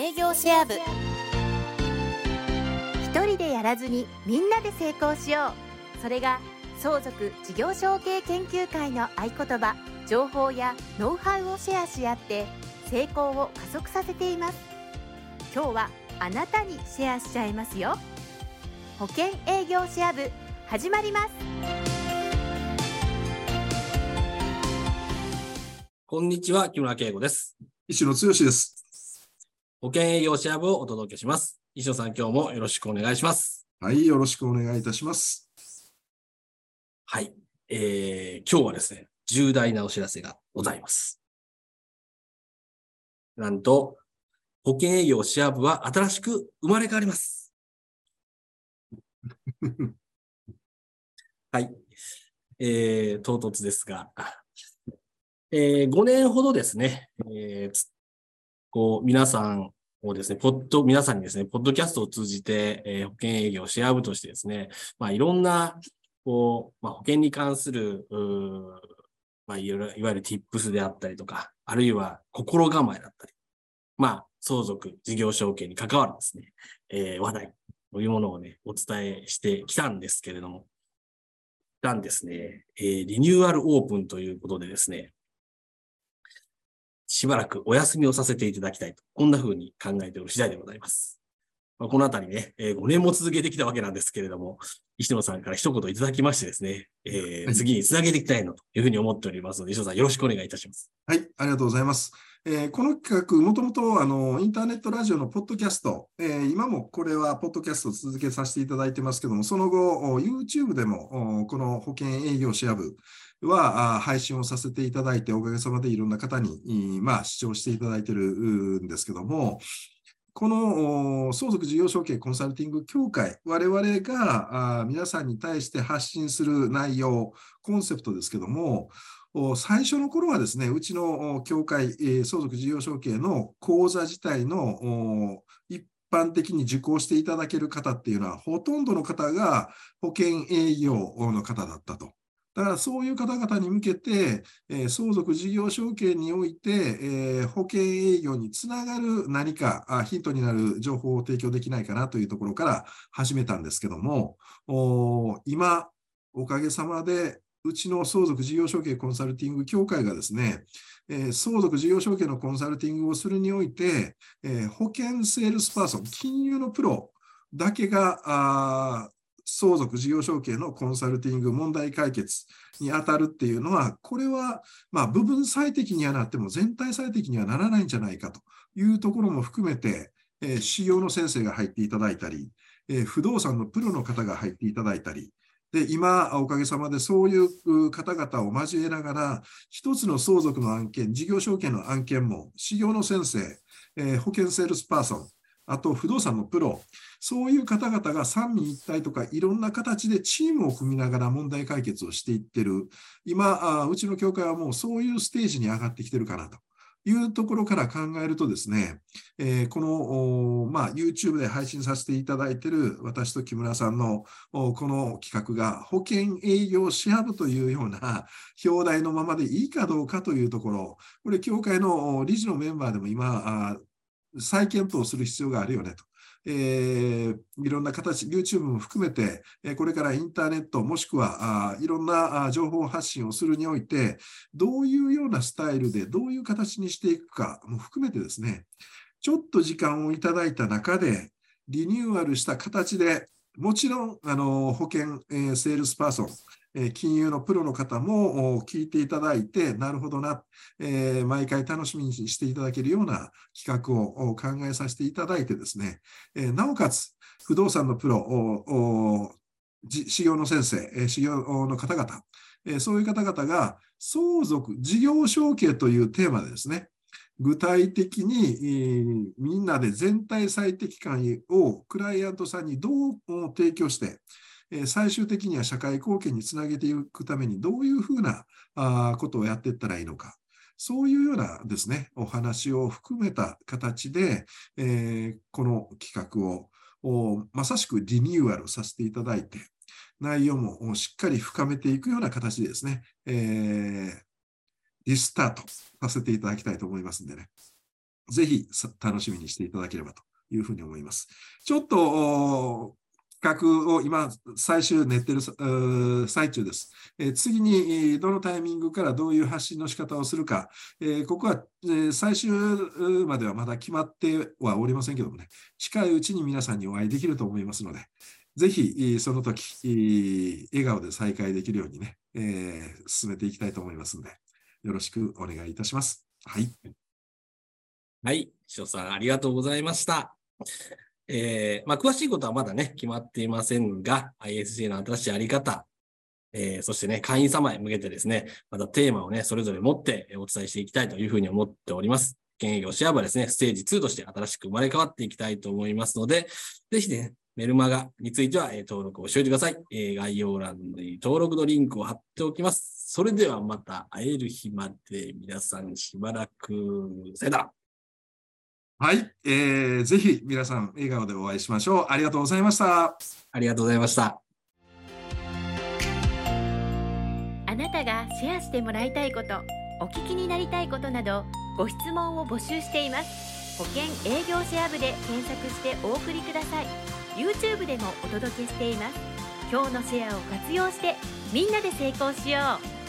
営業シェア部。一人でやらずにみんなで成功しよう。それが相続事業承継研究会の合言葉情報やノウハウをシェアし合って成功を加速させています。今日はあなたにシェアしちゃいますよ。保険営業シェア部始まります。こんにちは、木村圭吾です。石野剛です。保険営業シェア部をお届けします。石野さん、今日もよろしくお願いします。はい、よろしくお願いいたします。はい。えー、今日はですね、重大なお知らせがございます。なんと、保険営業シェア部は新しく生まれ変わります。はい。えー、唐突ですが、えー、5年ほどですね、えーつこう、皆さんをですね、ポッド、皆さんにですね、ポッドキャストを通じて、えー保険営業をシェア部としてですね、まあ、いろんな、こう、まあ、保険に関する、うまあ、いわゆる、tips であったりとか、あるいは心構えだったり、まあ、相続、事業承継に関わるですね、えー話題というものをね、お伝えしてきたんですけれども、がんですね、えーリニューアルオープンということでですね、しばらくお休みをさせていただきたいと、こんな風に考えておる次第でございます。まあ、このあたりね、えー5年も続けてきたわけなんですけれども、石野さんから一言いただきましてですね、えーはい次につなげていきたいなというふうに思っておりますので、石野さんよろしくお願いいたします。はい、ありがとうございます。えーこの企画、もともとあのインターネットラジオのポッドキャスト、えー今もこれはポッドキャストを続けさせていただいてますけども、その後、お YouTube でもおこの保険営業シェア部はあ配信をさせていただいて、おかげさまでいろんな方に、まあ、視聴していただいてるんですけども、この相続事業承継コンサルティング協会、我々があ皆さんに対して発信する内容、コンセプトですけども、最初の頃はですね、うちの協会、え相続事業承継の講座自体の一般的に受講していただける方っていうのは、ほとんどの方が保険営業の方だったと。だからそういう方々に向けて、えー相続事業承継において、えー保険営業につながる何かあヒントになる情報を提供できないかなというところから始めたんですけども、お今、おかげさまで、うちの相続事業承継コンサルティング協会がですね、えー相続事業承継のコンサルティングをするにおいて、えー保険セールスパーソン、金融のプロだけが、あ相続事業承継のコンサルティング問題解決に当たるっていうのは、これは、ま、部分最適にはなっても全体最適にはならないんじゃないかというところも含めて、えー、の先生が入っていただいたり、えー不動産のプロの方が入っていただいたり、で、今、おかげさまでそういう方々を交えながら、一つの相続の案件、事業承継の案件も、士業の先生、えー保険セールスパーソン、あと不動産のプロ、そういう方々が三位一体とかいろんな形でチームを組みながら問題解決をしていってる。今、あうちの協会はもうそういうステージに上がってきてるかなと。いうところから考えるとですね、えーこの、まあ、YouTube で配信させていただいている私と木村さんのこの企画が保険営業シェア部というような表題のままでいいかどうかというところ、これ、協会の理事のメンバーでも今、再検討する必要があるよねと。えーいろんな形、YouTube も含めて、えこれからインターネット、もしくはあいろんなあ情報発信をするにおいて、どういうようなスタイルで、どういう形にしていくかも含めてですね、ちょっと時間をいただいた中で、リニューアルした形で、もちろん、あの保険、えーセールスパーソン、え金融のプロの方も聞いていただいて、なるほどな、え毎回楽しみにしていただけるような企画を考えさせていただいてですね、えなおかつ、不動産のプロ、おおじ修行の先生、え修行の方々、えそういう方々が相続、事業承継というテーマでですね、具体的に、えーみんなで全体最適感をクライアントさんにどう提供して、え最終的には社会貢献につなげていくためにどういうふうなあことをやっていったらいいのか。そういうようなですね、お話を含めた形で、えこの企画をまさしくリニューアルさせていただいて、内容もしっかり深めていくような形でですね、えリスタートさせていただきたいと思いますんでね。ぜひ楽しみにしていただければというふうに思います。ちょっと企画を今、最終練ってる最中です。え次にどのタイミングからどういう発信の仕方をするか、えここは、え最終まではまだ決まってはおりませんけどもね、近いうちに皆さんにお会いできると思いますので、ぜひその時、笑顔で再会できるようにね、え、進めていきたいと思いますので、よろしくお願いいたします。はい。はい。師匠さん、ありがとうございました。えー、まあ、詳しいことはまだね、決まっていませんが、ISJ の新しいあり方、えー、そしてね、会員様へ向けてですね、またテーマをね、それぞれ持ってお伝えしていきたいというふうに思っております。現営業シェアはですね、ステージ2として新しく生まれ変わっていきたいと思いますので、ぜひね、メルマガについては、えー、登録をしておいてください、えー。概要欄に登録のリンクを貼っておきます。それではまた会える日まで皆さんしばらく、さよなら。はい、えー、ぜひ皆さん笑顔でお会いしましょう。ありがとうございました。ありがとうございました。あなたがシェアしてもらいたいこと、お聞きになりたいことなど、ご質問を募集しています。保険営業シェア部で検索してお送りください。YouTube でもお届けしています。今日のシェアを活用して、みんなで成功しよう。